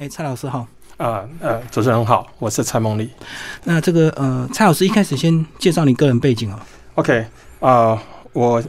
哎，蔡老师好。啊，呃，主持人好，我是蔡梦丽。那这个呃，蔡老师一开始先介绍你个人背景哦。OK，啊，我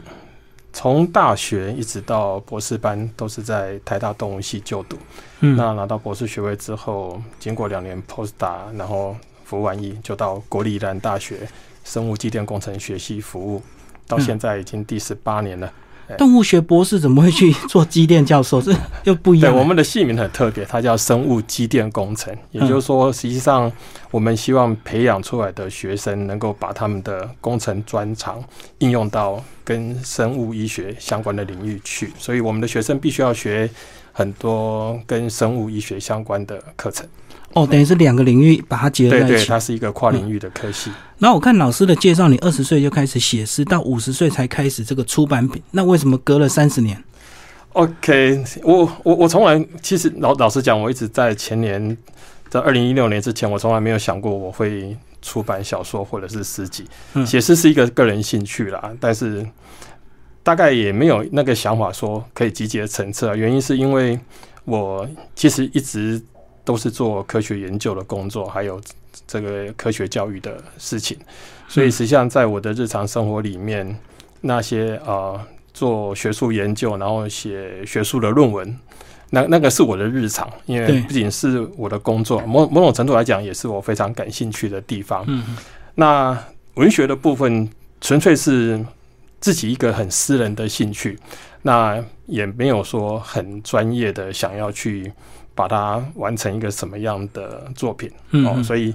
从大学一直到博士班都是在台大动物系就读。嗯。那拿到博士学位之后，经过两年 post doc，然后服务完役，就到国立宜兰大学生物机电工程学系服务，到现在已经第十八年了。动物学博士怎么会去做机电教授？这 又不一样。对，我们的系名很特别，它叫生物机电工程。也就是说，实际上我们希望培养出来的学生能够把他们的工程专长应用到跟生物医学相关的领域去。所以，我们的学生必须要学很多跟生物医学相关的课程。哦，等于是两个领域把它结合在一起。对对，它是一个跨领域的科系。那我看老师的介绍，你二十岁就开始写诗，到五十岁才开始这个出版品。那为什么隔了三十年？OK，我我我从来其实老老实讲，我一直在前年，在二零一六年之前，我从来没有想过我会出版小说或者是诗集。写诗是一个个人兴趣啦，但是大概也没有那个想法说可以集结成册。原因是因为我其实一直。都是做科学研究的工作，还有这个科学教育的事情，所以实际上在我的日常生活里面，那些啊做学术研究，然后写学术的论文，那那个是我的日常，因为不仅是我的工作，某某种程度来讲，也是我非常感兴趣的地方。嗯，那文学的部分纯粹是自己一个很私人的兴趣，那也没有说很专业的想要去。把它完成一个什么样的作品哦，所以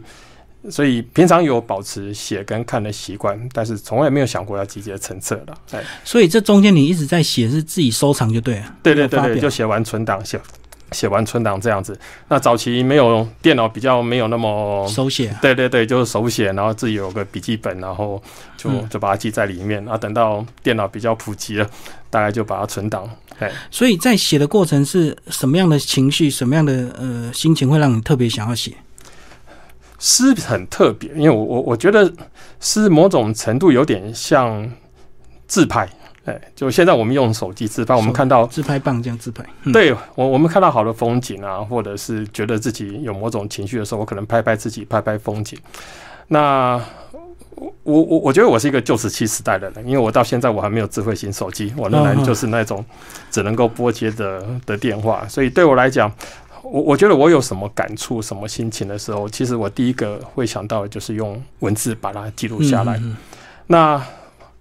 所以平常有保持写跟看的习惯，但是从来没有想过要集结成册的。哎，所以这中间你一直在写，是自己收藏就对了。对对对对，就写完存档，写写完存档这样子。那早期没有电脑，比较没有那么手写。对对对，就是手写，然后自己有个笔记本，然后就就把它记在里面。啊，等到电脑比较普及了，大概就把它存档。所以在写的过程是什么样的情绪，什么样的呃心情会让你特别想要写诗？很特别，因为我我我觉得诗某种程度有点像自拍，哎，就现在我们用手机自拍，我们看到自拍棒这样自拍，对我我们看到好的风景啊，或者是觉得自己有某种情绪的时候，我可能拍拍自己，拍拍风景，那。我我我觉得我是一个旧石器时代的人，因为我到现在我还没有智慧型手机，我仍然就是那种只能够拨接的的电话，所以对我来讲，我我觉得我有什么感触、什么心情的时候，其实我第一个会想到的就是用文字把它记录下来。那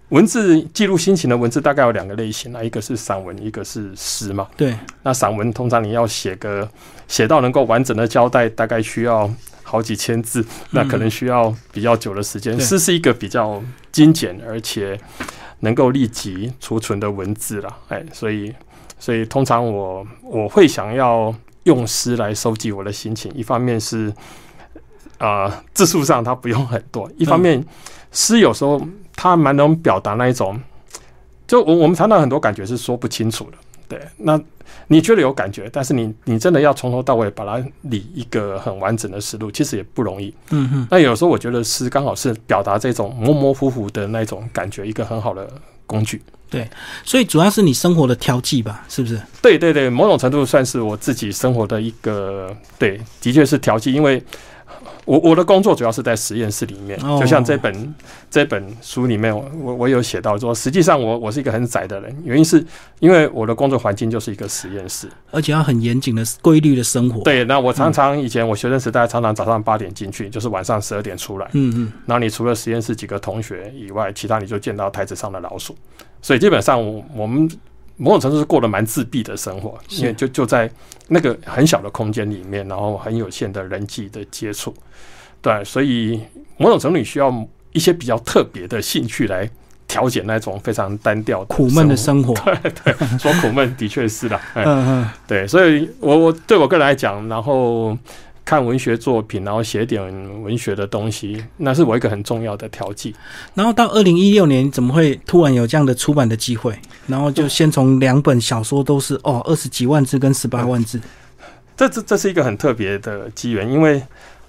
文字记录心情的文字大概有两个类型啊，一个是散文，一个是诗嘛。对，那散文通常你要写个写到能够完整的交代，大概需要。好几千字，那可能需要比较久的时间。诗是一个比较精简而且能够立即储存的文字了，哎，所以所以通常我我会想要用诗来收集我的心情。一方面是啊字数上它不用很多，一方面诗有时候它蛮能表达那一种，就我我们谈到很多感觉是说不清楚的，对，那。你觉得有感觉，但是你你真的要从头到尾把它理一个很完整的思路，其实也不容易。嗯哼。那有时候我觉得诗刚好是表达这种模模糊糊的那种感觉一个很好的工具。对，所以主要是你生活的调剂吧，是不是？对对对，某种程度算是我自己生活的一个，对，的确是调剂，因为。我我的工作主要是在实验室里面，就像这本这本书里面，我我有写到说，实际上我我是一个很窄的人，原因是因为我的工作环境就是一个实验室，而且要很严谨的规律的生活。对，那我常常以前我学生时代常常早上八点进去，就是晚上十二点出来。嗯嗯。然后你除了实验室几个同学以外，其他你就见到台子上的老鼠，所以基本上我们。某种程度是过得蛮自闭的生活，因为就就在那个很小的空间里面，然后很有限的人际的接触，对，所以某种程度你需要一些比较特别的兴趣来调节那种非常单调苦闷的生活。对对，说苦闷的确是的，嗯嗯，对，所以我我对我个人来讲，然后。看文学作品，然后写点文学的东西，那是我一个很重要的调剂。然后到二零一六年，怎么会突然有这样的出版的机会？然后就先从两本小说都是哦二十几万字跟十八万字，这这这是一个很特别的机缘，因为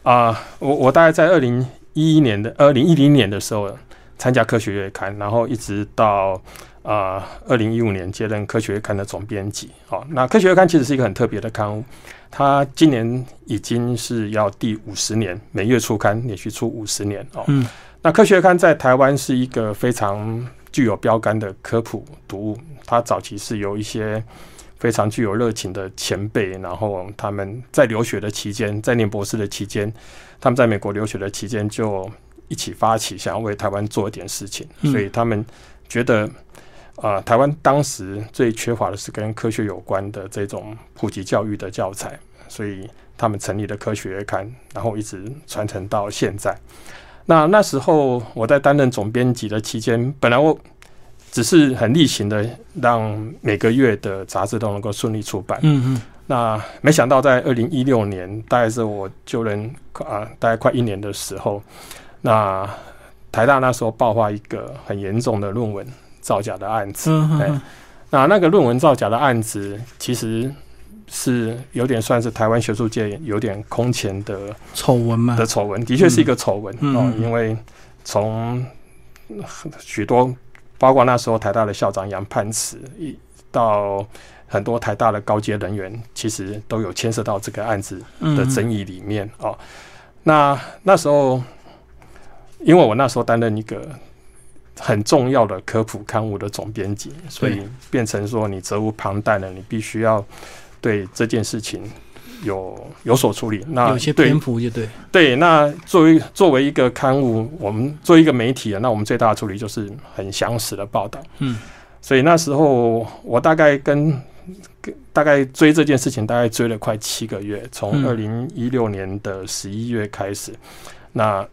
啊，我我大概在二零一一年的二零一零年的时候参加科学月刊，然后一直到。啊，二零一五年接任《科学月刊》的总编辑。哦，那《科学月刊》其实是一个很特别的刊物，它今年已经是要第五十年，每月出刊，连续出五十年。哦，嗯，那《科学月刊》在台湾是一个非常具有标杆的科普读物，它早期是由一些非常具有热情的前辈，然后他们在留学的期间，在念博士的期间，他们在美国留学的期间就一起发起想要为台湾做一点事情，嗯所以他们觉得。啊、台湾当时最缺乏的是跟科学有关的这种普及教育的教材，所以他们成立了科学月刊，然后一直传承到现在。那那时候我在担任总编辑的期间，本来我只是很例行的让每个月的杂志都能够顺利出版。嗯嗯，那没想到在二零一六年，大概是我就任啊、大概快一年的时候，那台大那时候爆发一个很严重的论文造假的案子。那那个论文造假的案子，其实是有点算是台湾学术界有点空前的丑闻嘛的，丑闻，的确是一个丑闻、哦因为从许多包括那时候台大的校长杨盼慈，一到很多台大的高阶人员，其实都有牵涉到这个案子的争议里面哦。那那时候，因为我那时候担任一个很重要的科普刊物的总编辑，所以对变成说你责无旁贷了，你必须要对这件事情有有所处理。那有些对篇幅就对，对，那作为作为一个刊物，我们作为一个媒体啊，那我们最大的处理就是很详实的报道。嗯，所以那时候我大概跟跟大概追这件事情，大概追了快七个月，从嗯二零一六年的十一月开始，那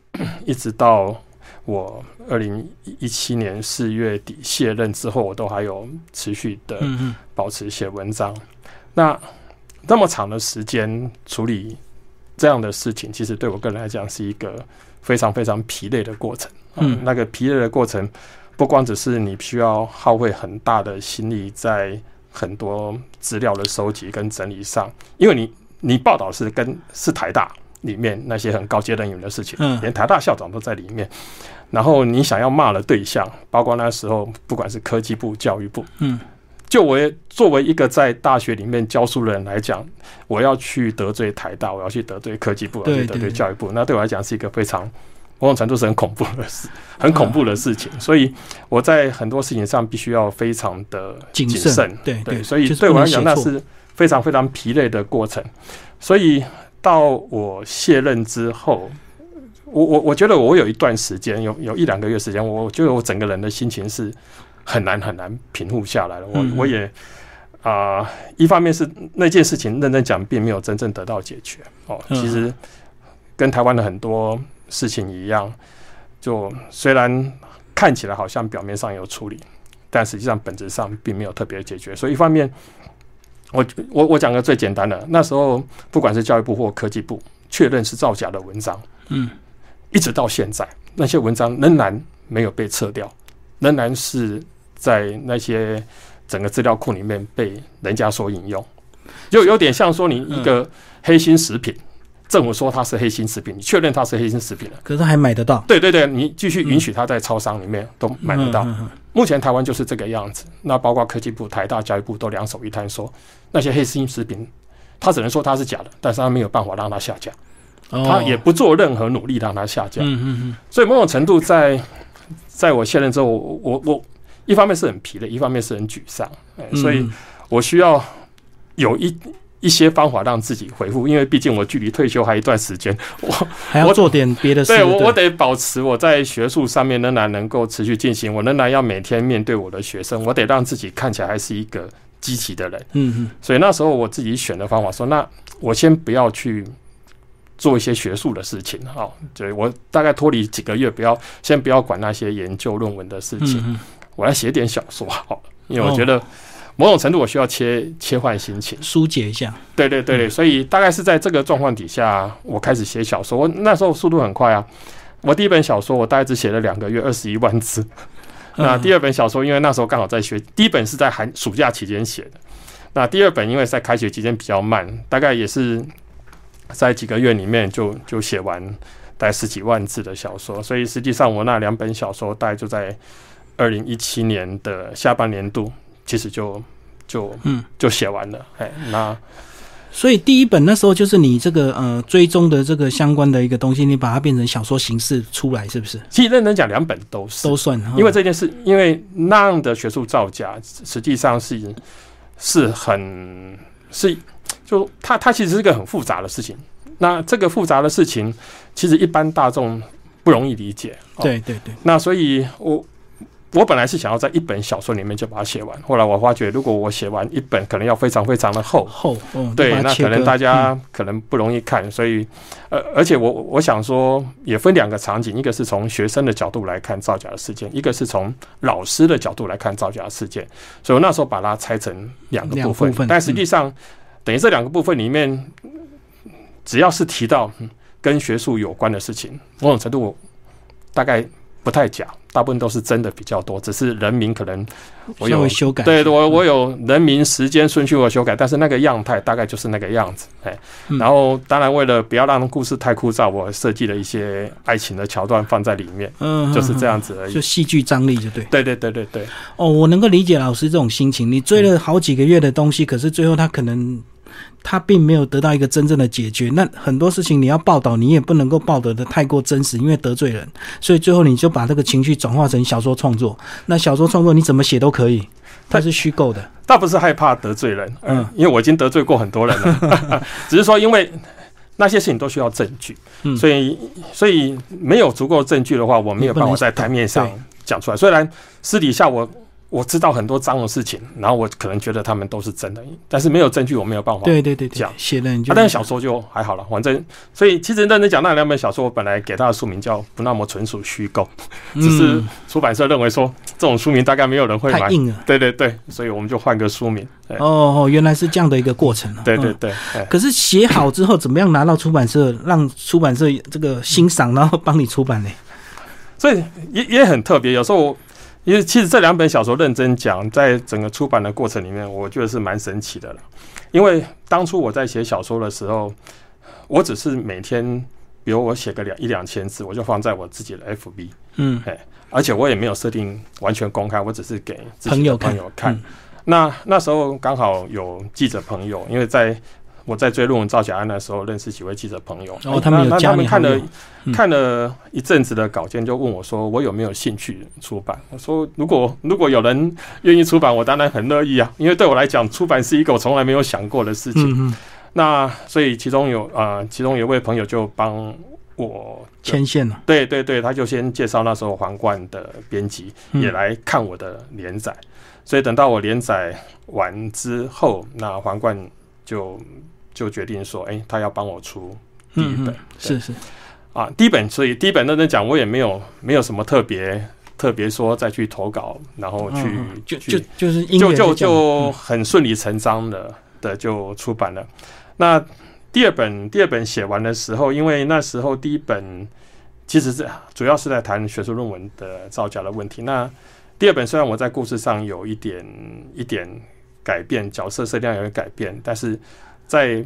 一直到我二零一七年四月底卸任之后，我都还有持续的保持写文章。那那么长的时间处理这样的事情，其实对我个人来讲是一个非常非常疲累的过程。嗯那个疲累的过程，不光只是你需要耗费很大的心力在很多资料的收集跟整理上，因为你你报道是跟是台大里面那些很高阶人员的事情，嗯连台大校长都在里面。然后你想要骂的对象，包括那时候不管是科技部、教育部，嗯，就我作为一个在大学里面教书的人来讲，我要去得罪台大，我要去得罪科技部，我要去得罪教育部，那对我来讲是一个非常某种程度是很恐怖的事，很恐怖的事情。所以我在很多事情上必须要非常的谨谨慎，对对，所以对我来讲，那是非常非常疲累的过程。所以到我卸任之后，我我我觉得我有一段时间，有有一两个月时间，我觉得我整个人的心情是很难很难平复下来了。我嗯我也啊、一方面是那件事情认真讲，并没有真正得到解决哦。嗯其实跟台湾的很多事情一样，就虽然看起来好像表面上有处理，但实际上本质上并没有特别解决。所以一方面，我我我讲个最简单的，那时候不管是教育部或科技部确认是造假的文章，嗯，一直到现在，那些文章仍然没有被撤掉，仍然是在那些整个资料库里面被人家所引用，就有点像说你一个黑心食品，政府说它是黑心食品，你确认它是黑心食品了。可是还买得到，对对对，你继续允许它在超商里面都买得到。嗯嗯嗯目前台湾就是这个样子，那包括科技部、台大、教育部都两手一摊说，那些黑心食品，他只能说它是假的，但是他没有办法让它下架，哦。他也不做任何努力让它下架。嗯嗯嗯，所以某种程度在，在我卸任之后，我我我一方面是很疲累，一方面是很沮丧，哎所以嗯。我需要有一一些方法让自己回复，因为毕竟我距离退休还有一段时间，我 还要做点别的事，对我我得保持我在学术上面仍然能够持续进行，我仍然要每天面对我的学生，我得让自己看起来还是一个积极的人。嗯嗯。所以那时候我自己选的方法说，那我先不要去做一些学术的事情啊，对我大概脱离几个月，不要先不要管那些研究论文的事情，我来写点小说好了，因为我觉得某种程度我需要切切换心情。疏解一下，对对对对，所以大概是在这个状况底下，我开始写小说。我那时候速度很快啊，我第一本小说我大概只写了两个月，二十一万字。那第二二本小说，因为那时候刚好在学，第一本是在寒暑假期间写的，那第二本因为在开学期间比较慢，大概也是在几个月里面就就写完大概十几万字的小说，所以实际上我那两本小说大概就在二零一七年的下半年度，其实就就嗯，就写完了。哎，那所以第一本那时候就是你这个呃追踪的这个相关的一个东西，你把它变成小说形式出来，是不是？其实认真讲，两本都是，都算，因为这件事，因为那样的学术造假，实际上是是很是就它它其实是一个很复杂的事情。那这个复杂的事情，其实一般大众不容易理解。哦对对对，那所以我我本来是想要在一本小说里面就把它写完，后来我发觉，如果我写完一本，可能要非常非常的厚。厚哦，对，那可能大嗯。家可能不容易看，所以呃，而且我我想说，也分两个场景，一个是从学生的角度来看造假的事件，一个是从老师的角度来看造假的事件，所以我那时候把它拆成两个部分，部分但实际上、等于这两个部分里面，只要是提到、嗯跟学术有关的事情，某种程度我大概不太假，大部分都是真的比较多，只是人名可能我有修改，对，我我有人名、时间、顺序我修改，但是那个样态大概就是那个样子，哎，嗯然后当然为了不要让故事太枯燥，我设计了一些爱情的桥段放在里面，嗯，就是这样，样子而已就。戏剧张力就对。对对对对对，哦，我能够理解老师这种心情。你追了好几个月的东西，可是最后他可能他并没有得到一个真正的解决。那很多事情你要报道，你也不能够报道的太过真实，因为得罪人。所以最后你就把这个情绪转化成小说创作。那小说创作你怎么写都可以，它是虚构的。倒不是害怕得罪人，嗯嗯，因为我已经得罪过很多人了，只是说因为那些事情都需要证据，嗯所以所以没有足够证据的话，我没有办法在台面上讲出来。虽然私底下我我知道很多脏的事情，然后我可能觉得他们都是真的，但是没有证据，我没有办法。对对对对讲，写了你就、啊，但是小说就还好了，反正所以其实认真讲，那两本小说我本来给他的书名叫《不那么纯属虚构》，只是嗯出版社认为说这种书名大概没有人会买，太硬了。对对对，所以我们就换个书名。哦哦，原来是这样的一个过程对对对，哎可是写好之后，怎么样拿到出版社，让出版社这个欣赏，然后帮你出版呢？所以也也很特别。有时候我，因为其实这两本小说认真讲，在整个出版的过程里面，我觉得是蛮神奇的了。因为当初我在写小说的时候，我只是每天，比如我写个两一两千字，我就放在我自己的 FB，嗯，而且我也没有设定完全公开，我只是给朋友看朋友看。嗯那那时候刚好有记者朋友，因为在我在追论文造假案的时候，认识几位记者朋友，然哦他们他们看了嗯看了一阵子的稿件，就问我说我有没有兴趣出版？我说如果如果有人愿意出版，我当然很乐意啊，因为对我来讲，出版是一个我从来没有想过的事情。那所以其中有啊、呃其中有一位朋友就帮我牵线了。对对对，他就先介绍那时候皇冠的编辑嗯也来看我的连载，所以等到我连载完之后，那皇冠就就决定说，哎、他要帮我出第一本，是是，啊，第一本，所以第一本认真讲，我也没有没有什么特别特别说再去投稿，然后去、就就就是音就就就很顺理成章的的就出版了。那第二本第二本写完的时候，因为那时候第一本其实是主要是在谈学术论文的造假的问题。那第二本虽然我在故事上有一点一点改变，角色设定上有点改变，但是在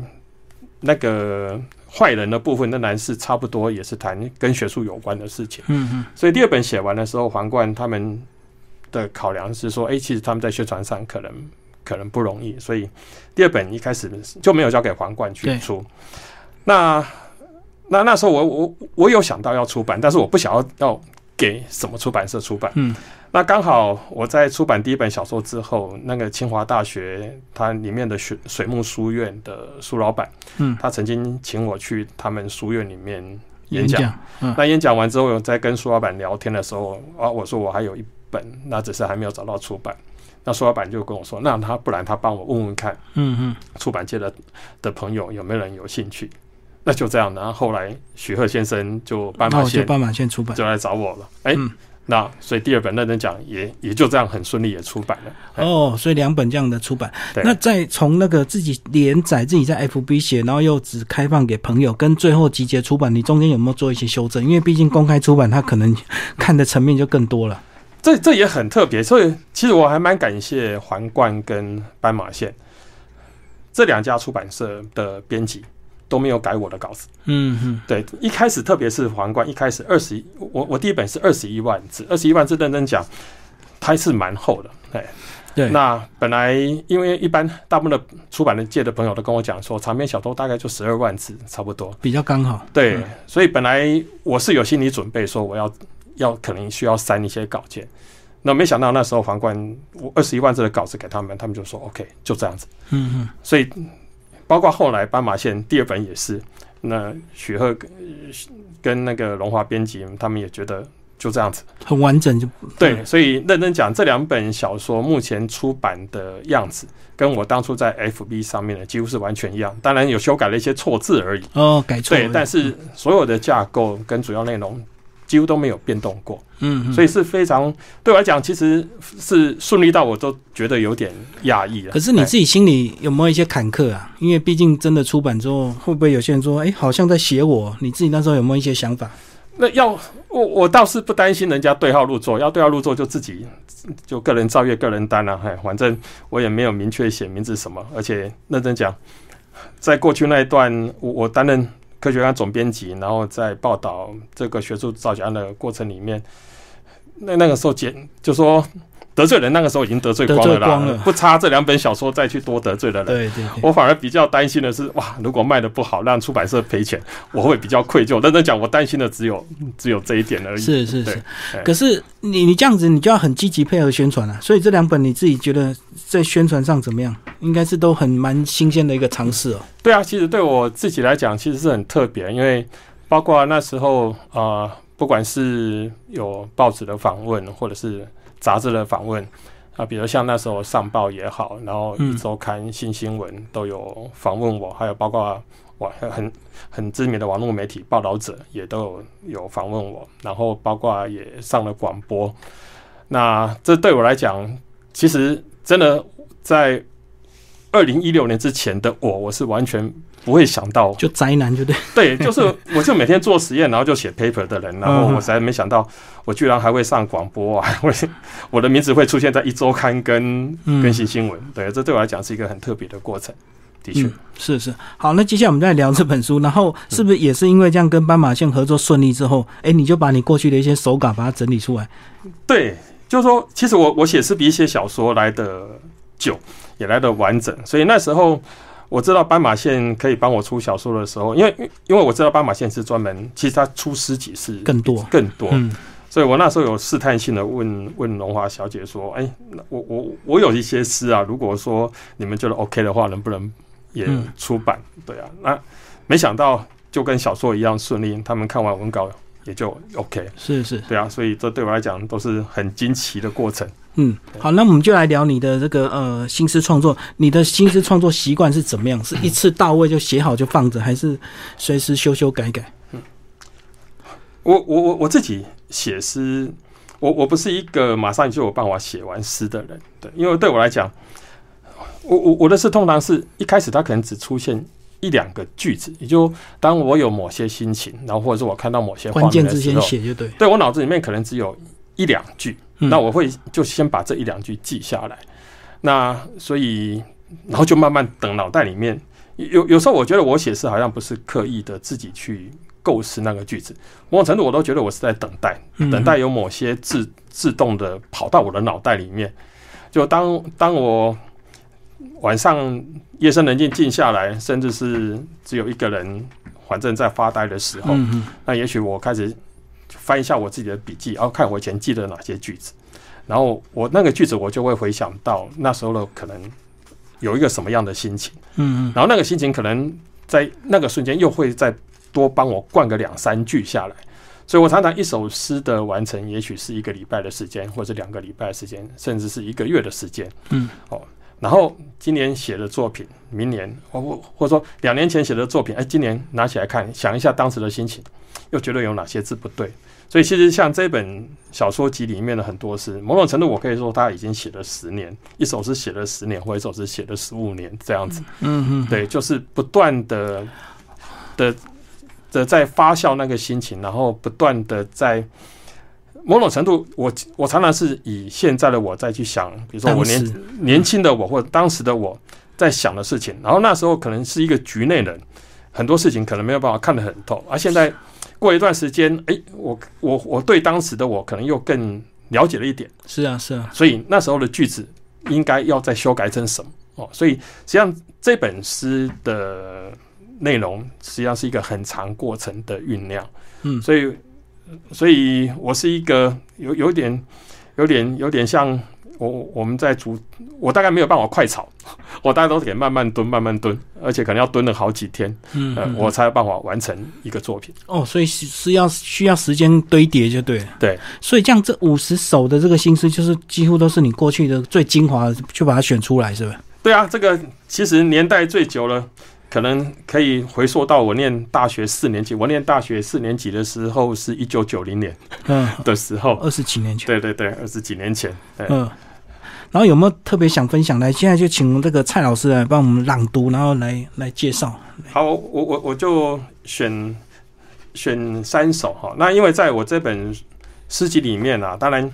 那个坏人的部分仍然是差不多，也是谈跟学术有关的事情。嗯嗯所以第二本写完的时候，皇冠他们的考量是说，哎、其实他们在宣传上可能可能不容易，所以第二本一开始就没有交给皇冠去对出。那那那时候我我我有想到要出版，但是我不想要要给什么出版社出版。嗯那刚好我在出版第一本小说之后，那个清华大学它里面的水水木书院的苏老板，嗯，他曾经请我去他们书院里面演讲。演，嗯那演讲完之后，我在跟苏老板聊天的时候，啊，我说我还有一本，那只是还没有找到出版。那苏老板就跟我说，那他不然他帮我问问看嗯嗯，出版界的的朋友有没有人有兴趣。那就这样，然后后来许鹤先生就斑马线斑马线出版。就来找我了。哎、嗯那所以第二本认真讲也也就这样很顺利也出版了。哎哦，所以两本这样的出版，那再从那个自己连载、自己在 FB 写，然后又只开放给朋友，跟最后集结出版，你中间有没有做一些修正？因为毕竟公开出版，它可能看的层面就更多了。这这也很特别，所以其实我还蛮感谢皇冠跟斑马线这两家出版社的编辑都没有改我的稿子。嗯嗯，对，一开始特别是皇冠，一开始二十，我我第一本是二十一万字，二十一万字认真讲，还是蛮厚的，哎。对，那本来因为一般大部分的出版的界的朋友都跟我讲说，长篇小说大概就十二万字差不多，比较刚好。对，所以本来我是有心理准备说我要要可能需要删一些稿件，那没想到那时候皇冠我二十一万字的稿子给他们，他们就说 OK 就这样子。嗯嗯。所以包括后来斑马线第二本也是，那许鹤跟跟那个龙华编辑他们也觉得。就这样子，很完整就对，所以认真讲，这两本小说目前出版的样子，跟我当初在 FB 上面的几乎是完全一样。当然有修改了一些错字而已。哦，改错。对，但是所有的架构跟主要内容几乎都没有变动过。嗯，所以是非常对我来讲，其实是顺利到我都觉得有点讶异了。可是你自己心里有没有一些坎坷啊？因为毕竟真的出版之后，会不会有些人说，哎，好像在写我？你自己那时候有没有一些想法？那要我我倒是不担心人家对号入座，要对号入座就自己就个人造业个人担了，嗨，反正我也没有明确写名字什么，而且认真讲，在过去那一段，我我担任科学刊总编辑，然后在报道这个学术造假案的过程里面，那那个时候简就说。得罪人那个时候已经得罪光了啦，不差这两本小说再去多得罪的人。对对，我反而比较担心的是，哇，如果卖的不好，让出版社赔钱，我会比较愧疚。认真讲，我担心的只有只有这一点而已。是是是，可是你你这样子，你就要很积极配合宣传啊。所以这两本你自己觉得在宣传上怎么样？应该是都很蛮新鲜的一个尝试哦。对啊，其实对我自己来讲，其实是很特别，因为包括那时候啊，不管是有报纸的访问，或者是。杂志的访问啊，比如像那时候上报也好，然后一周刊新新闻都有访问我，还有包括网很很知名的网络媒体报道者也都有有访问我，然后包括也上了广播。那这对我来讲，其实真的在二零一六年之前的我，我是完全。不会想到，就宅男，就对，对，就是我就每天做实验，然后就写 paper 的人，然后我才没想到，我居然还会上广播啊！会我的名字会出现在一周刊跟更新新闻，对，这对我来讲是一个很特别的过程。的确，是是。好，那接下来我们再聊这本书，然后是不是也是因为这样跟斑马线合作顺利之后，哎，你就把你过去的一些手稿把它整理出来？对，就是说，其实我我写是比一些小说来的久，也来的完整，所以那时候。我知道斑马线可以帮我出小说的时候，因为因为我知道斑马线是专门，其实他出诗集是更多更多，所以我那时候有试探性的问问龙华小姐说：“哎，我我我有一些诗啊，如果说你们觉得 OK 的话，能不能也出版？”对啊，那没想到就跟小说一样顺利，他们看完文稿也就 OK。是是，对啊，所以这对我来讲都是很惊奇的过程。嗯，好，那我们就来聊你的这个呃新诗创作。你的新诗创作习惯是怎么样？是一次到位就写好就放着，还是随时修修改改？嗯，我我我我自己写诗，我我不是一个马上就有办法写完诗的人。对，因为对我来讲，我我我的诗通常是一开始它可能只出现一两个句子，也就当我有某些心情，然后或者是我看到某些关键字先写就对。对我脑子里面可能只有一两句。那我会就先把这一两句记下来，那所以然后就慢慢等脑袋里面有有时候我觉得我写诗好像不是刻意的自己去构思那个句子，某种程度我都觉得我是在等待，等待有某些自自动的跑到我的脑袋里面。就当当我晚上夜深人静静下来，甚至是只有一个人反正在发呆的时候，那也许我开始。翻一下我自己的笔记，然后看我以前记得哪些句子，然后我那个句子我就会回想到那时候的可能有一个什么样的心情，嗯嗯，然后那个心情可能在那个瞬间又会再多帮我灌个两三句下来，所以我常常一首诗的完成，也许是一个礼拜的时间，或者两个礼拜的时间，甚至是一个月的时间，嗯，哦，然后今年写的作品，明年或或者说两年前写的作品，哎，今年拿起来看，想一下当时的心情。又觉得有哪些字不对，所以其实像这本小说集里面的很多诗，某种程度我可以说他已经写了十年，一首诗写了十年，或一首诗写了十五年这样子。嗯嗯，对，就是不断的的的在发酵那个心情，然后不断的在某种程度，我我常常是以现在的我再去想，比如说我年年轻的我或者当时的我在想的事情，然后那时候可能是一个局内人，很多事情可能没有办法看得很透，而现在。过一段时间，哎，我我我对当时的我可能又更了解了一点，是啊，是啊，所以那时候的句子应该要再修改成什么哦。所以实际上这本诗的内容实际上是一个很长过程的酝酿。嗯，所以所以我是一个有有点有点有点像我我们在煮，我大概没有办法快炒，我大概都得慢慢蹲慢慢蹲，而且可能要蹲了好几天，呃，嗯嗯我才有办法完成一个作品。哦，所以是是要需要时间堆叠就对了。对，所以这样这五十首的这个心思，就是几乎都是你过去的最精华的，就把它选出来，是吧？对啊，这个其实年代最久了，可能可以回溯到我念大学四年级。我念大学四年级的时候是一九九零年嗯，的时候，二十几年前。对对对，二十几年前。嗯。然后有没有特别想分享来？现在就请这个蔡老师来帮我们朗读，然后来来介绍。好，我我我就选选三首哈。那因为在我这本诗集里面啊，当然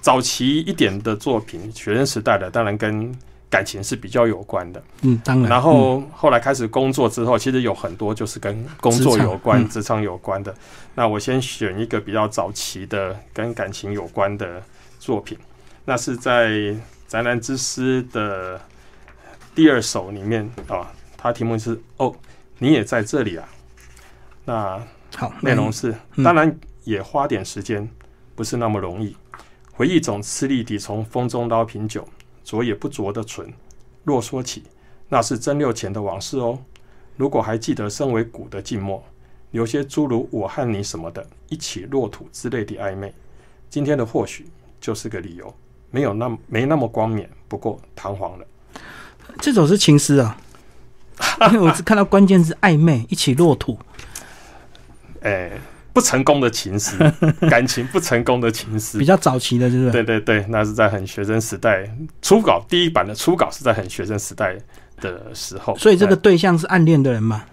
早期一点的作品，学生时代的，当然跟感情是比较有关的。嗯，当然。然后后来开始工作之后，其实有很多就是跟工作有关、职职场有关的。那我先选一个比较早期的跟感情有关的作品，那是在《宅男之诗》的第二首里面啊，它题目是“哦，你也在这里啊”。那嗯好，内容是，嗯当然也花点时间，不是那么容易。回忆总吃力地从风中捞瓶酒，浊也不浊的醇。若说起，那是真六前的往事哦。如果还记得身为骨的静默，有些诸如我和你什么的，一起落土之类的暧昧，今天的或许就是个理由，没有那么没那么光冕，不过弹簧了。这首是情诗啊，因为我只看到关键字暧昧，一起落土。哎、不成功的情诗，感情不成功的情诗比，较早期的，是不是？对对对，那是在很学生时代初稿第一版的初稿是在很学生时代的时候，所以这个哎对象是暗恋的人嘛？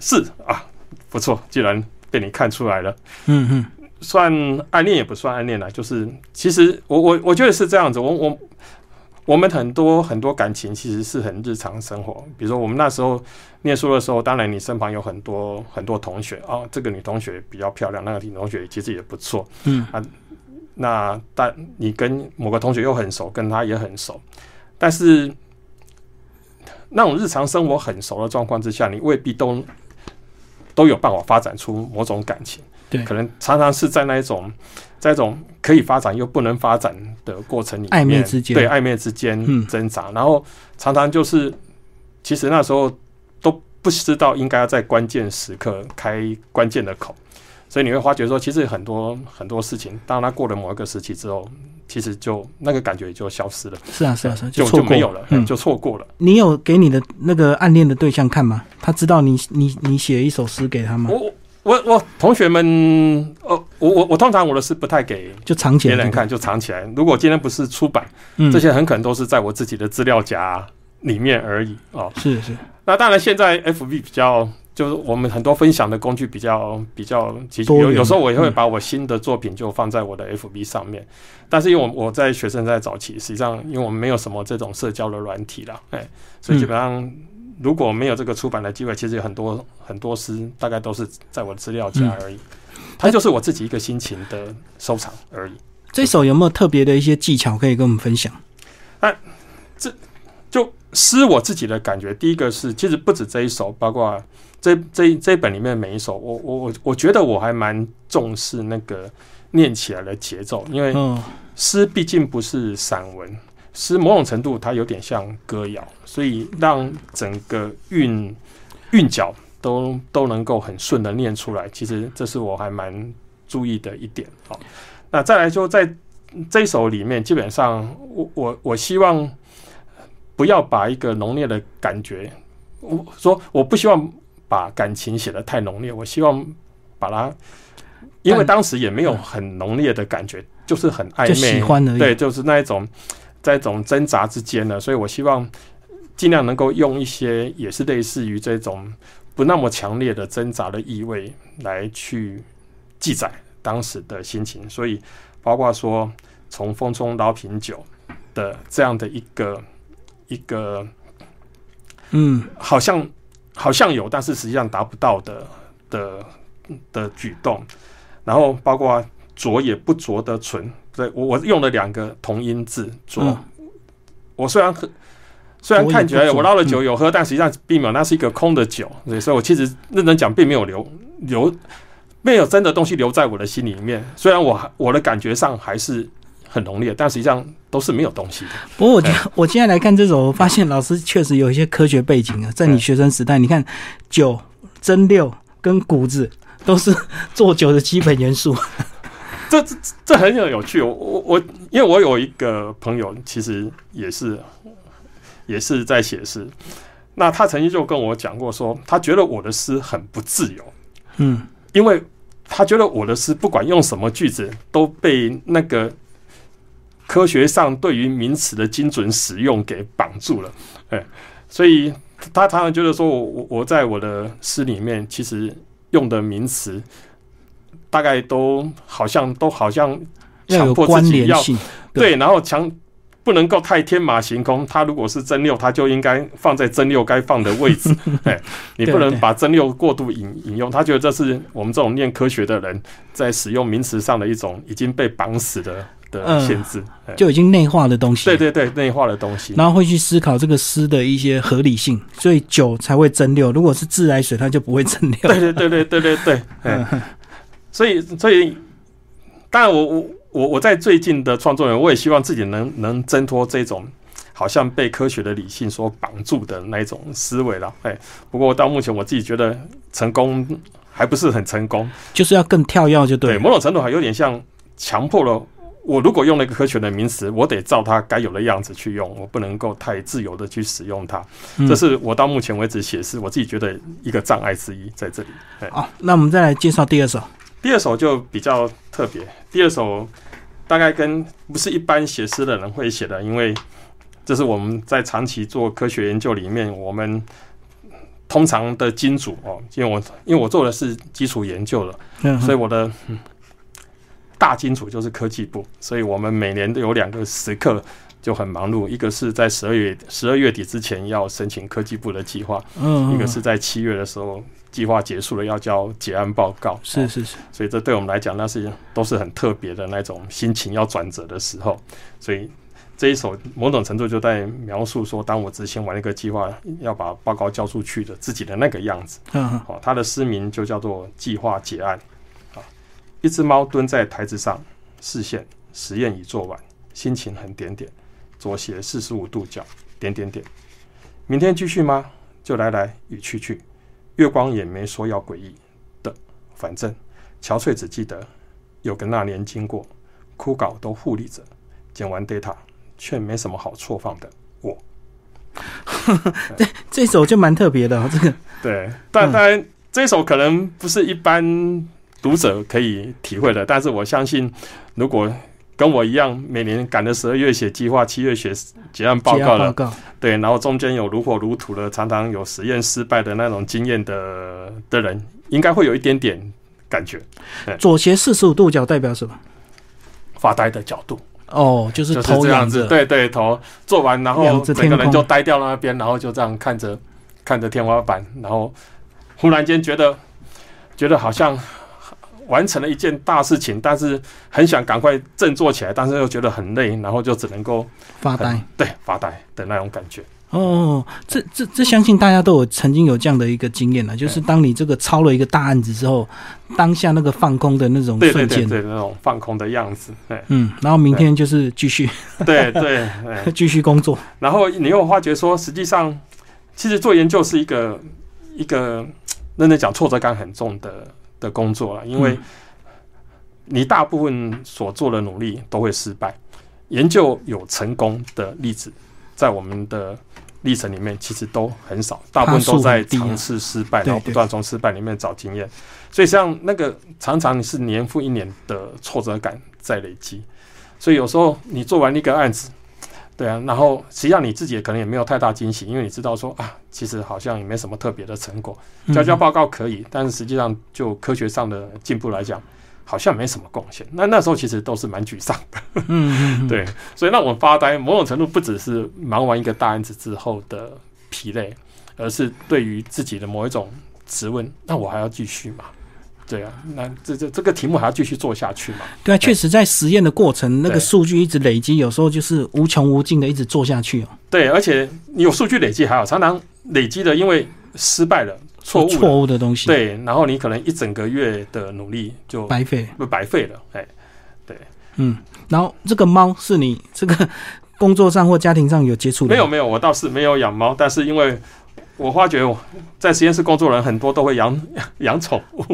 是啊，不错，既然被你看出来了，嗯嗯，算暗恋也不算暗恋了，就是其实我我我觉得是这样子，我我我们很多很多感情其实是很日常生活，比如说我们那时候念书的时候，当然你身旁有很多很多同学啊，这个女同学比较漂亮，那个女同学其实也不错，嗯。啊，那但你跟某个同学又很熟，跟他也很熟，但是那种日常生活很熟的状况之下，你未必都都有办法发展出某种感情。对。可能常常是在那一种，在一种可以发展又不能发展的过程里面，暧昧之间。对暧昧之间嗯。挣扎，然后常常就是，其实那时候都不知道应该要在关键时刻开关键的口，所以你会发觉说，其实很多很多事情，当它过了某一个时期之后，其实就那个感觉就消失了，是啊是啊是啊，就就没有了，嗯，就错过了。你有给你的那个暗恋的对象看吗？他知道你你你写一首诗给他吗？我我我同学们，呃，我我我通常我的诗不太给就藏起来这个，别人看，就藏起来。如果今天不是出版，嗯，这些很可能都是在我自己的资料夹里面而已哦。是是，那当然，现在 FB 比较，就是我们很多分享的工具比较比较集有有时候我也会嗯把我新的作品就放在我的 FB 上面，但是因为我我在学生在早期，实际上因为我们没有什么这种社交的软体啦，哎，所以基本上如果没有这个出版的机会，其实有很多很多诗大概都是在我的资料夹而已，它就是我自己一个心情的收藏而已。这首有没有特别的一些技巧可以跟我们分享？就诗我自己的感觉，第一个是其实不止这一首，包括这这这一本里面每一首，我我我我觉得我还蛮重视那个念起来的节奏，因为嗯，诗毕竟不是散文，诗某种程度它有点像歌谣，所以让整个韵韵脚都都能够很顺的念出来，其实这是我还蛮注意的一点。好，那再来就在这一首里面，基本上我我我希望不要把一个浓烈的感觉，我说我不希望把感情写得太浓烈，我希望把它。因为当时也没有很浓烈的感觉，就是很暧昧。对，就是那一种在一种挣扎之间呢，所以我希望尽量能够用一些也是类似于这种不那么强烈的挣扎的意味来去记载当时的心情，所以包括说从风中捞瓶酒的这样的一个一个嗯，好像好像有，但是实际上达不到的的的举动，然后包括浊也不浊的醇，对我我用了两个同音字浊。嗯我虽然喝，虽然看起来我捞了酒有喝，但实际上并没有，那是一个空的酒。对，所以我其实认真讲，并没有留留，没有真的东西留在我的心里面。虽然我还我的感觉上还是很浓烈，但实际上都是没有东西的。不过我觉得 我今天来看这首，我发现老师确实有一些科学背景啊。在你学生时代，你看酒、蒸馏跟谷子都是 做酒的基本元素。这这这很有有趣。我我我，因为我有一个朋友，其实也是也是在写诗。那他曾经就跟我讲过说他觉得我的诗很不自由，嗯，因为他觉得我的诗不管用什么句子，都被那个科学上对于名词的精准使用给绑住了。哎，所以他常常觉得说我我我在我的诗里面，其实用的名词大概都好像都好像强迫关自己要对，然后强不能够太天马行空。他如果是真六，他就应该放在真六该放的位置。哎，你不能把真六过度引引用。他觉得这是我们这种念科学的人在使用名词上的一种已经被绑死的的嗯限制。哎就已经内化的东西。对对对，内化的东西。然后会去思考这个诗的一些合理性，所以酒才会蒸馏。如果是自来水，它就不会蒸馏。对对对对对对对，嗯，所以所以，当然我我我我在最近的创作人，我也希望自己能能挣脱这种好像被科学的理性所绑住的那一种思维了。哎，不过到目前我自己觉得成功还不是很成功，就是要更跳跃，就对对，某种程度还有点像强迫了。我如果用了一个科学的名词，我得照它该有的样子去用，我不能够太自由的去使用它。嗯这是我到目前为止写诗我自己觉得一个障碍之一在这里。好，那我们再来介绍第二首。第二首就比较特别，第二首大概跟不是一般写诗的人会写的，因为这是我们在长期做科学研究里面，我们通常的金主哦，因为我因为我做的是基础研究了，嗯，所以我的、嗯大金主就是科技部，所以我们每年都有两个时刻就很忙碌，一个是在十二月十二月底之前要申请科技部的计划，嗯，一个是在七月的时候计划结束了要交结案报告，是是是，所以这对我们来讲，那是都是很特别的那种心情要转折的时候。所以这一首某种程度就在描述说，当我执行完一个计划，要把报告交出去的自己的那个样子。嗯嗯哦，他的诗名就叫做《计划结案》。啊，一只猫蹲在台子上，视线实验已做完，心情很点点，左斜四十五度角，点点点。明天继续吗？就来来与去去，月光也没说要诡异的，反正憔悴只记得有个那年经过，枯槁都护理着，剪完 data 却没什么好错放的我。这首就蛮特别的、哦，这个对，但嗯当然这首可能不是一般读者可以体会的，但是我相信，如果跟我一样每年赶着十二月写计划，七月写结案报告了，案报告，对，然后中间有如火如荼的，常常有实验失败的那种经验的的人，应该会有一点点感觉，左斜四十五度角代表什么？发呆的角度，哦，就是就是头这样子，对对，头做完，然后整个人就呆掉那边，然后就这样看着看着天花板，然后忽然间觉得觉得好像完成了一件大事情，但是很想赶快振作起来，但是又觉得很累，然后就只能够发呆。对发呆的那种感觉。哦，这这这，相信大家都有曾经有这样的一个经验了，就是当你这个抄了一个大案子之后，当下那个放空的那种瞬间，对对，那种放空的样子，对嗯，然后明天就是继续对 对对。继续工作，然后你又发觉说，实际上其实做研究是一个一个认真讲挫折感很重的的工作了，因为嗯。你大部分所做的努力都会失败，研究有成功的例子，在我们的历程里面其实都很少，大部分都在尝试失败，然后不断从失败里面找经验，所以像那个常常是年复一年的挫折感在累积，所以有时候你做完一个案子。对啊，然后实际上你自己也可能也没有太大惊喜，因为你知道说啊，其实好像也没什么特别的成果，交交嗯报告可以，但是实际上就科学上的进步来讲，好像没什么贡献。那那时候其实都是蛮沮丧的，对，所以让我发呆，某种程度不只是忙完一个大案子之后的疲累，而是对于自己的某一种质问，那我还要继续吗？对啊，那这这这个题目还要继续做下去嘛？对啊，确实在实验的过程，那个对数据一直累积，有时候就是无穷无尽的一直做下去哦。对，而且你有数据累积还好，常常累积的因为失败了、错误了，错误的东西，，对，然后你可能一整个月的努力就白费。不白费了，哎，嗯，然后这个猫是你这个工作上或家庭上有接触的吗？没有没有，我倒是没有养猫，但是因为我发觉我在实验室工作的人很多都会养 养宠物，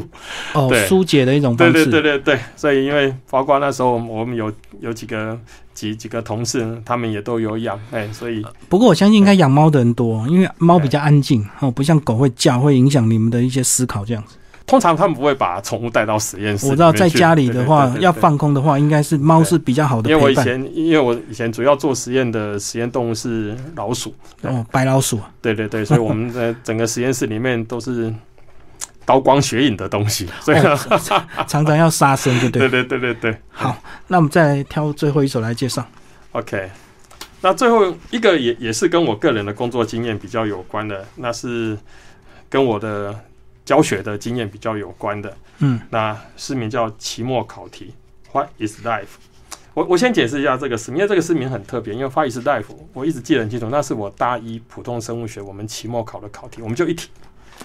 哦，疏解的一种方式。对对对对对，所以因为包括那时候我们有有几个几几个同事，他们也都有养，哎，所以不过我相信应该养猫的人多，因为猫比较安静哦，不像狗会叫，会影响你们的一些思考这样子。通常他们不会把宠物带到实验室。我知道在家里的话要放空的话，应该是猫是比较好的因为我。以前，因为我以前主要做实验的实验动物是老鼠，哦，白老鼠啊，对对对，所以我们的 整个实验室里面都是刀光血影的东西，所以、哦常常要杀生，对不对？对对对对对。好，那我们再来挑最后一首来介绍。OK，那最后一个也也是跟我个人的工作经验比较有关的，那是跟我的教学的经验比较有关的。嗯，那诗名叫期末考题，What is life？我我先解释一下这个诗名，因为这个诗名很特别，因为 What is life？我一直记得很清楚，那是我大一普通生物学我们期末考的考题，我们就一题，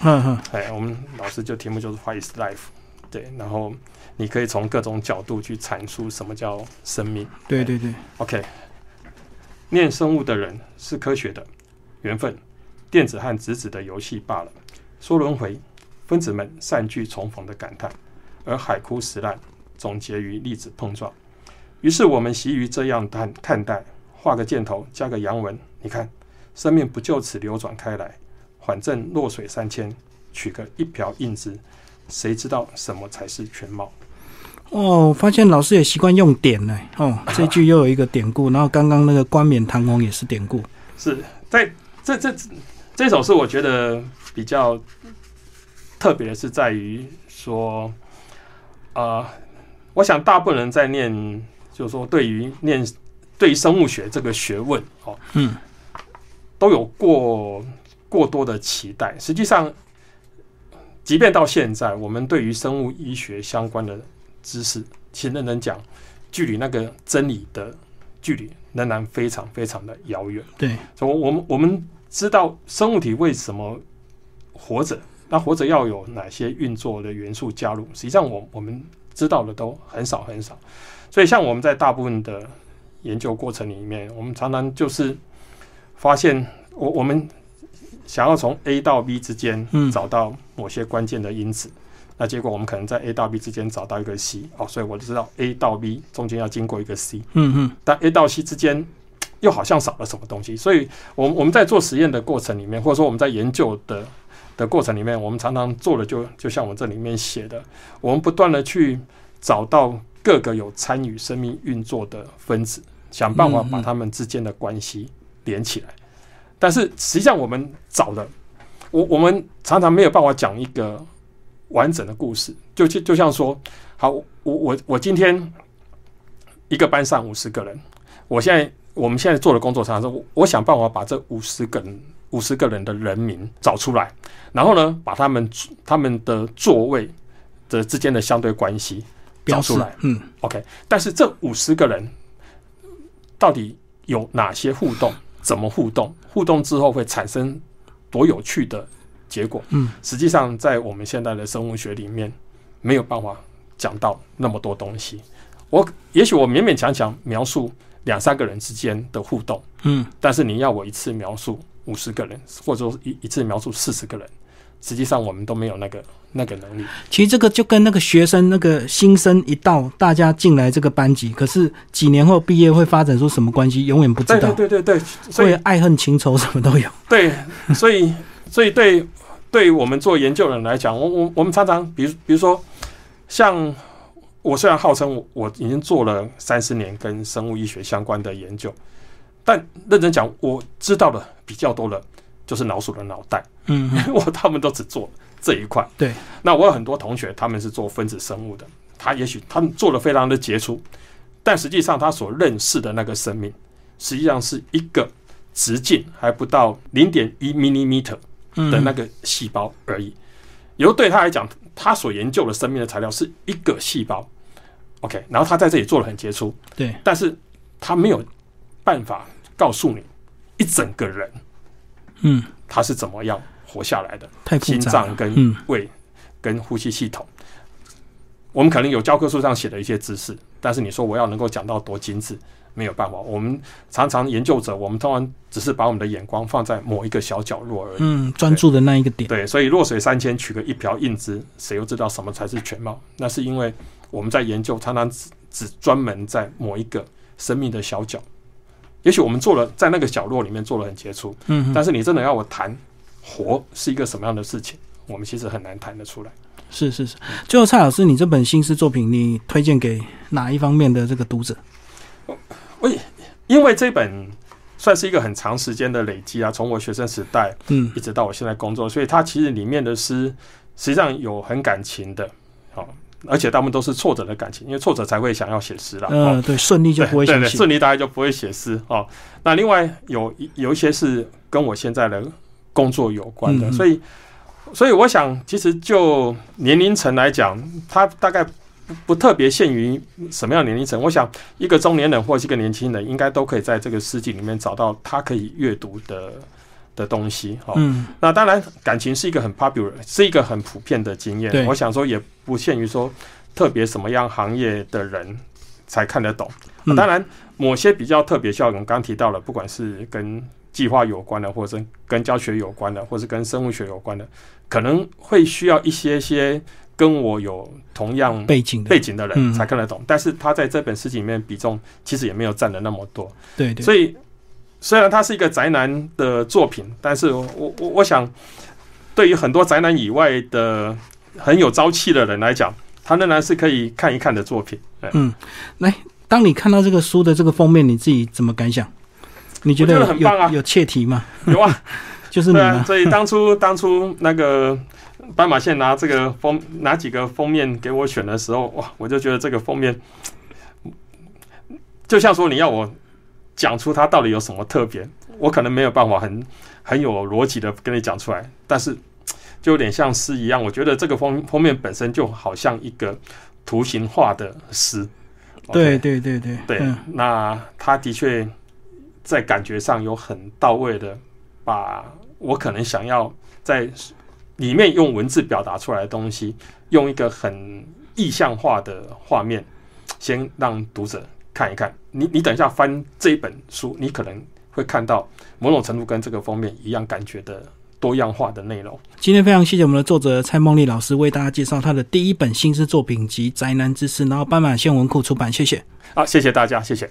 嗯哼，哎，我们老师就题目就是 What is life？对，然后你可以从各种角度去阐述什么叫生命。对对对，OK，念生物的人是科学的缘分，电子和质子的游戏罢了。说轮回，分子们善聚重逢的感叹，而海枯石烂总结于粒子碰撞。于是我们习于这样看看待，画个箭头，加个阳文，你看，生命不就此流转开来，反正落水三千，取个一瓢饮之，谁知道什么才是全貌？哦，我发现老师也习惯用典呢。哦，这句又有一个典故，然后刚刚那个冠冕堂皇也是典故。是在这这这首是，我觉得比较特别的是在于说，呃，我想大部分人在念，就是说对于念对于生物学这个学问哦，嗯，都有过过多的期待。实际上，即便到现在，我们对于生物医学相关的知识，其实认真讲，距离那个真理的距离仍然非常非常的遥远。对，所以我们我们知道生物体为什么活着，那活着要有哪些运作的元素加入？实际上我我们知道的都很少很少。所以像我们在大部分的研究过程里面，我们常常就是发现，我我们想要从 A 到 B 之间嗯找到某些关键的因子。那结果我们可能在 A 到 B 之间找到一个 C 哦，所以我就知道 A 到 B 中间要经过一个 C。嗯嗯，但 A 到 C 之间又好像少了什么东西，所以我们我们在做实验的过程里面，或者说我们在研究的的过程里面，我们常常做的就就像我这里面写的，我们不断的去找到各个有参与生命运作的分子，想办法把他们之间的关系连起来。但是实际上我们找的，我我们常常没有办法讲一个完整的故事，就就就像说，好，我我我今天一个班上五十个人，我现在我们现在做的工作常常是，我我想办法把这五十个人五十个人的人名找出来，然后呢，把他们他们的座位的之间的相对关系找标出来。，嗯，OK，但是这五十个人到底有哪些互动？怎么互动？互动之后会产生多有趣的结果？嗯，实际上在我们现在的生物学里面没有办法讲到那么多东西。我也许我勉勉强强描述两三个人之间的互动，嗯，但是你要我一次描述五十个人，或者说一一次描述四十个人，实际上我们都没有那个那个能力。其实这个就跟那个学生那个新生一到，大家进来这个班级，可是几年后毕业会发展出什么关系，永远不知道，对对对对，所以爱恨情仇什么都有。对，所以所以对对于我们做研究人来讲，我我我们常常比如比如说，像我虽然号称我我已经做了三十年跟生物医学相关的研究，但认真讲，我知道的比较多的就是老鼠的脑袋，嗯，因为我他们都只做这一块。对，那我有很多同学，他们是做分子生物的，他也许他们做的非常的杰出，但实际上他所认识的那个生命，实际上是一个直径还不到零点一 millimeter 嗯。的那个细胞而已。由对他来讲，他所研究的生命的材料是一个细胞，OK，然后他在这里做的很杰出，对，但是他没有办法告诉你一整个人，嗯，他是怎么样活下来的，太复心，脏跟嗯胃跟呼吸系统。我们可能有教科书上写的一些知识，但是你说我要能够讲到多精致，没有办法。我们常常研究者，我们通常只是把我们的眼光放在某一个小角落而已。嗯，专注的那一个点，对，所以弱水三千取个一瓢饮之，谁又知道什么才是全貌？那是因为我们在研究，常常只只专门在某一个生命的小角。也许我们做了在那个角落里面做了很杰出，嗯，但是你真的要我谈活是一个什么样的事情，我们其实很难谈得出来。是是是。最后，蔡老师，你这本新诗作品，你推荐给哪一方面的这个读者？因为这本算是一个很长时间的累积啊，从我学生时代嗯一直到我现在工作，所以它其实里面的诗实际上有很感情的，好、而且大部分都是挫折的感情，因为挫折才会想要写诗啦。哦呃，对，顺利就不会对对，顺利大概就不会写诗哦。那另外有有一些是跟我现在的工作有关的，嗯嗯所以所以我想，其实就年龄层来讲，他大概不不特别限于什么样年龄层。我想，一个中年人或是一个年轻人，应该都可以在这个诗集里面找到他可以阅读的的东西。哦，嗯那当然，感情是一个很 popular，是一个很普遍的经验。我想说，也不限于说特别什么样行业的人才看得懂。嗯当然，某些比较特别，像我们刚刚提到了，不管是跟计划有关的，或者是跟教学有关的，或是跟生物学有关的，可能会需要一些些跟我有同样背景的，背景的人嗯才看得懂。但是他在这本诗集里面比重其实也没有占的那么多。对对，所以虽然它是一个宅男的作品，但是我我我我想，对于很多宅男以外的很有朝气的人来讲，他仍然是可以看一看的作品。哎嗯，来，当你看到这个书的这个封面，你自己怎么感想？你觉得很棒啊有有切题吗？有啊，就是你对啊，所以当初当初那个斑马线拿这个封拿几个封面给我选的时候，哇，我就觉得这个封面，就像说你要我讲出它到底有什么特别，我可能没有办法很很有逻辑的跟你讲出来，但是就有点像诗一样，我觉得这个封封面本身就好像一个图形化的诗。对对对对对，嗯那他的确在感觉上有很到位的，把我可能想要在里面用文字表达出来的东西，用一个很意象化的画面，先让读者看一看。你你等一下翻这一本书，你可能会看到某种程度跟这个封面一样感觉的多样化的内容。今天非常谢谢我们的作者蔡梦丽老师为大家介绍他的第一本新诗作品集《宅男之诗》，然后斑马线文库出版，谢谢。好，谢谢大家，谢谢。